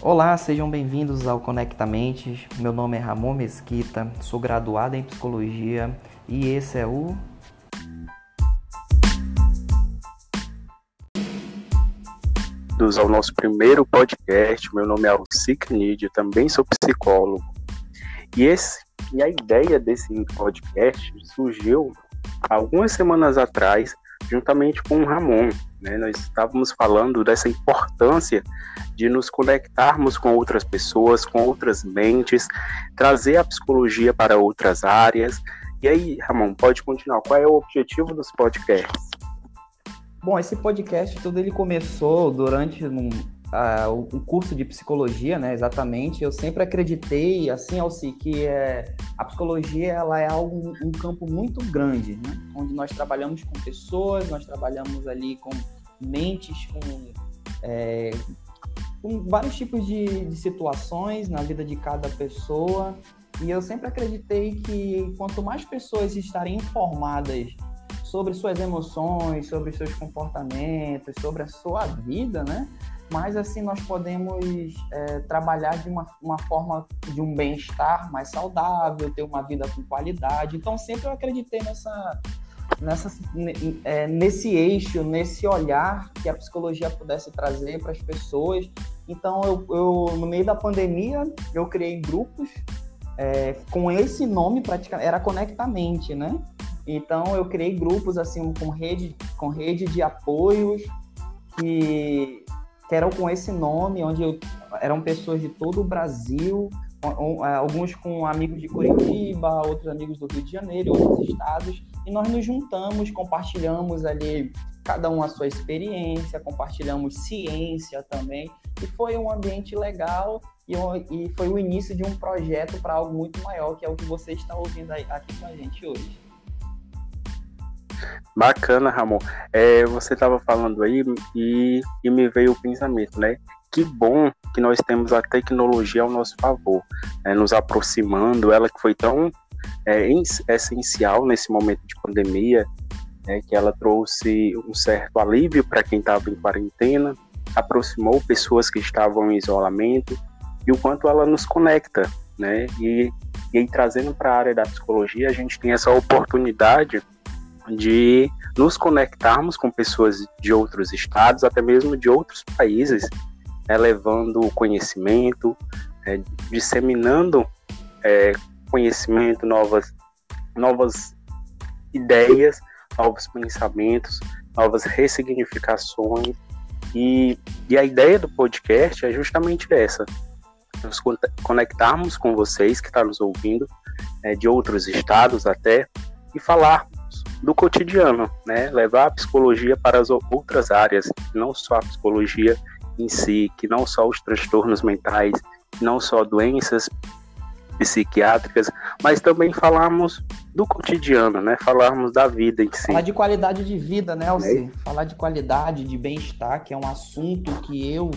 Olá, sejam bem-vindos ao Conectamente. Meu nome é Ramon Mesquita, sou graduado em psicologia e esse é o bem-vindos ao nosso primeiro podcast. Meu nome é Alci Cnidio, também sou psicólogo. E, esse, e a ideia desse podcast surgiu algumas semanas atrás, juntamente com o Ramon. Né? Nós estávamos falando dessa importância de nos conectarmos com outras pessoas, com outras mentes, trazer a psicologia para outras áreas. E aí, Ramon, pode continuar. Qual é o objetivo dos podcasts? Bom, esse podcast tudo ele começou durante um, uh, um curso de psicologia, né? Exatamente. Eu sempre acreditei, assim, Alci, que é, a psicologia ela é algo, um campo muito grande, né? Onde nós trabalhamos com pessoas, nós trabalhamos ali com mentes, com, é, com vários tipos de, de situações na vida de cada pessoa. E eu sempre acreditei que quanto mais pessoas estarem informadas sobre suas emoções, sobre seus comportamentos, sobre a sua vida, né? Mas assim nós podemos é, trabalhar de uma, uma forma de um bem-estar mais saudável, ter uma vida com qualidade. Então sempre eu acreditei nessa, nessa, é, nesse eixo, nesse olhar que a psicologia pudesse trazer para as pessoas. Então eu, eu, no meio da pandemia eu criei grupos é, com esse nome praticamente era Conectamente, né? Então eu criei grupos assim com rede, com rede de apoios que, que eram com esse nome, onde eu, eram pessoas de todo o Brasil, é, alguns com amigos de Curitiba, outros amigos do Rio de Janeiro, outros estados, e nós nos juntamos, compartilhamos ali cada um a sua experiência, compartilhamos ciência também, e foi um ambiente legal e, e foi o início de um projeto para algo muito maior, que é o que você está ouvindo aqui com a gente hoje. Bacana, Ramon. É, você estava falando aí e, e me veio o pensamento, né? Que bom que nós temos a tecnologia ao nosso favor, né? nos aproximando, ela que foi tão é, essencial nesse momento de pandemia, né? que ela trouxe um certo alívio para quem estava em quarentena, aproximou pessoas que estavam em isolamento e o quanto ela nos conecta, né? E, e aí, trazendo para a área da psicologia, a gente tem essa oportunidade de nos conectarmos com pessoas de outros estados, até mesmo de outros países, né, levando conhecimento, é, disseminando é, conhecimento, novas, novas ideias, novos pensamentos, novas ressignificações. E, e a ideia do podcast é justamente essa: nos conectarmos com vocês que estão tá nos ouvindo, é, de outros estados até, e falar do cotidiano, né? Levar a psicologia para as outras áreas, não só a psicologia em si, que não só os transtornos mentais, não só doenças psiquiátricas, mas também falarmos do cotidiano, né? Falarmos da vida em si. Falar de qualidade de vida, né, Alci? É. Falar de qualidade, de bem-estar, que é um assunto que eu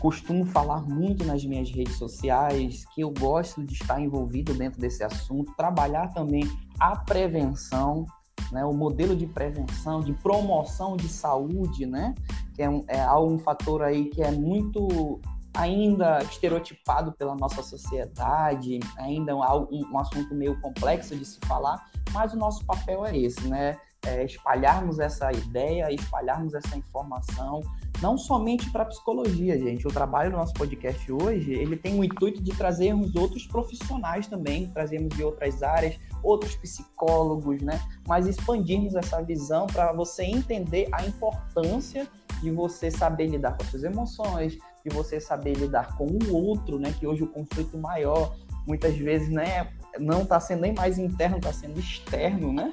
costumo falar muito nas minhas redes sociais, que eu gosto de estar envolvido dentro desse assunto, trabalhar também a prevenção, né, o modelo de prevenção, de promoção de saúde, né, que é um, é um fator aí que é muito ainda estereotipado pela nossa sociedade, ainda é um, um assunto meio complexo de se falar, mas o nosso papel é esse, né, é espalharmos essa ideia, espalharmos essa informação, não somente para a psicologia, gente. O trabalho do nosso podcast hoje, ele tem o intuito de trazermos outros profissionais também, trazermos de outras áreas, outros psicólogos, né? Mas expandirmos essa visão para você entender a importância de você saber lidar com as suas emoções, de você saber lidar com o outro, né? Que hoje o conflito maior, muitas vezes, né? Não está sendo nem mais interno, está sendo externo, né?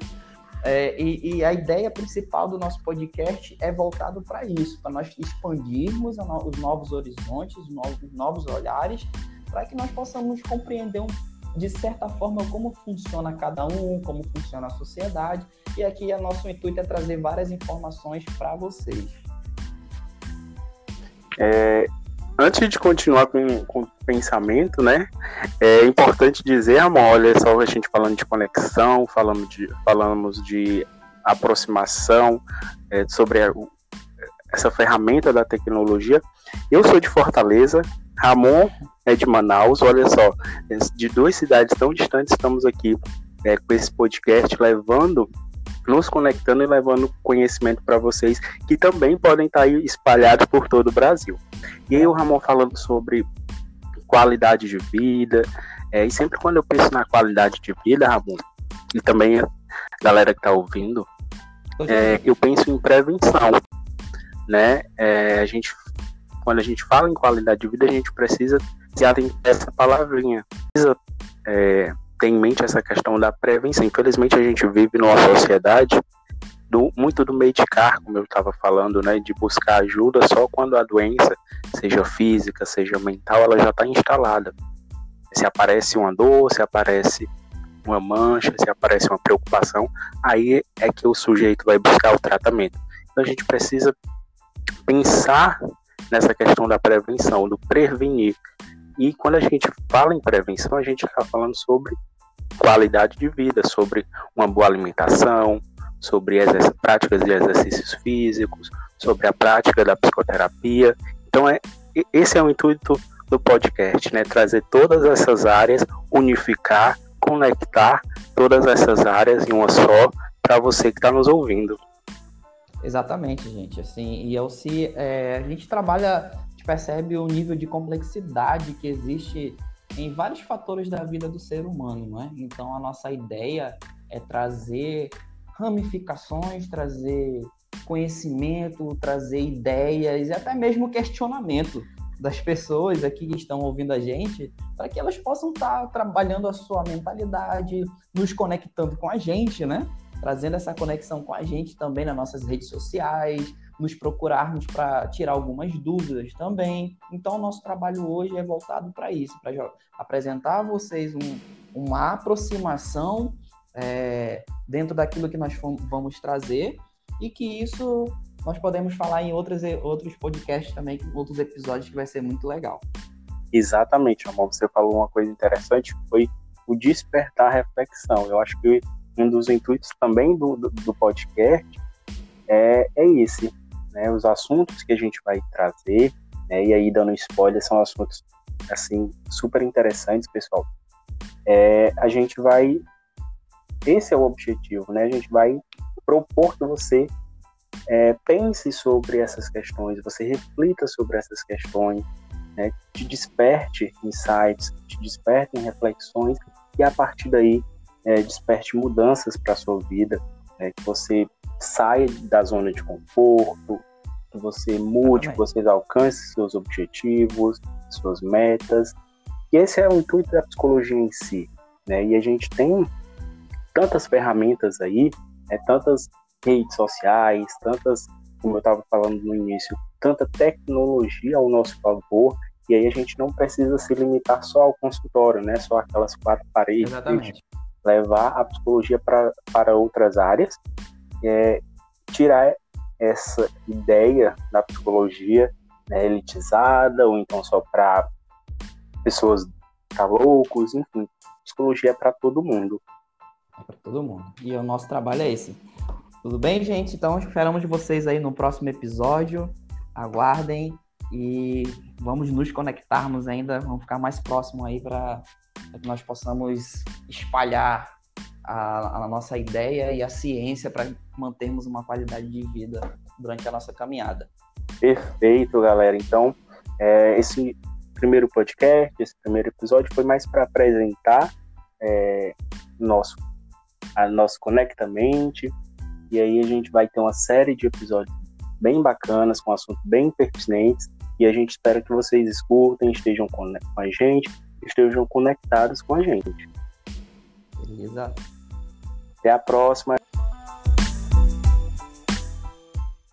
É, e, e, a ideia principal do nosso podcast é voltado para isso, para nós expandirmos no, os novos horizontes, os novos, novos olhares, para que nós possamos compreender um, de certa forma como funciona cada um, como funciona a sociedade. E aqui o nosso intuito é trazer várias informações para vocês. É, antes de continuar com, com o pensamento, né, é importante dizer, amor, olha só a gente falando de conexão, falamos de, falamos de aproximação, é, sobre a, essa ferramenta da tecnologia. Eu sou de Fortaleza, Ramon é de Manaus, olha só, de duas cidades tão distantes estamos aqui é, com esse podcast levando nos conectando e levando conhecimento para vocês que também podem estar tá aí espalhados por todo o Brasil. E aí o Ramon falando sobre qualidade de vida, é, e sempre quando eu penso na qualidade de vida, Ramon, e também a galera que está ouvindo, é, eu penso em prevenção, né? É, a gente, quando a gente fala em qualidade de vida, a gente precisa se atentar essa palavrinha, precisa é, ter em mente essa questão da prevenção. Infelizmente, a gente vive numa sociedade do, muito do medicar, como eu estava falando, né, de buscar ajuda só quando a doença, seja física, seja mental, ela já está instalada. Se aparece uma dor, se aparece uma mancha, se aparece uma preocupação, aí é que o sujeito vai buscar o tratamento. Então a gente precisa pensar nessa questão da prevenção, do prevenir. E quando a gente fala em prevenção, a gente está falando sobre qualidade de vida, sobre uma boa alimentação, sobre práticas de exercícios físicos, sobre a prática da psicoterapia. Então, é, esse é o intuito do podcast, né? Trazer todas essas áreas, unificar, conectar todas essas áreas em uma só para você que está nos ouvindo. Exatamente, gente. Assim, e eu se é, a gente trabalha, percebe o nível de complexidade que existe em vários fatores da vida do ser humano, não é? Então a nossa ideia é trazer ramificações, trazer conhecimento, trazer ideias e até mesmo questionamento das pessoas aqui que estão ouvindo a gente, para que elas possam estar trabalhando a sua mentalidade, nos conectando com a gente, né? Trazendo essa conexão com a gente também nas nossas redes sociais, nos procurarmos para tirar algumas dúvidas também. Então, o nosso trabalho hoje é voltado para isso, para apresentar a vocês um, uma aproximação é, dentro daquilo que nós vamos trazer e que isso nós podemos falar em outros, outros podcasts também, outros episódios que vai ser muito legal. Exatamente, amor. Você falou uma coisa interessante, foi o despertar a reflexão. Eu acho que um dos intuitos também do, do, do podcast é, é esse, né? Os assuntos que a gente vai trazer, né? E aí dando spoiler, são assuntos assim super interessantes, pessoal. É, a gente vai, esse é o objetivo, né? A gente vai propor que você é, pense sobre essas questões, você reflita sobre essas questões, né, te desperte insights, te desperte reflexões e a partir daí é, desperte mudanças para a sua vida, né, que você saia da zona de conforto, que você mude, que você alcance seus objetivos, suas metas. E esse é o intuito da psicologia em si. Né? E a gente tem tantas ferramentas aí, né, tantas redes sociais, tantas, como eu estava falando no início, tanta tecnologia ao nosso favor, e aí a gente não precisa se limitar só ao consultório, né? Só aquelas quatro paredes. Exatamente. Levar a psicologia pra, para outras áreas, é, tirar essa ideia da psicologia né, elitizada, ou então só para pessoas tá loucos, enfim. Psicologia é para todo mundo. É para todo mundo. E o nosso trabalho é esse tudo bem, gente? Então esperamos vocês aí no próximo episódio. Aguardem e vamos nos conectarmos ainda, vamos ficar mais próximo aí para que nós possamos espalhar a, a, nossa ideia e a ciência para mantermos uma qualidade de vida durante a nossa caminhada. Perfeito, galera. Então, é, esse primeiro podcast, esse primeiro episódio foi mais para apresentar é, nosso, a nosso Conectamente, e aí a gente vai ter uma série de episódios bem bacanas, com assuntos bem pertinentes. E a gente espera que vocês escutem, estejam com a gente, estejam conectados com a gente. Beleza. Até a próxima.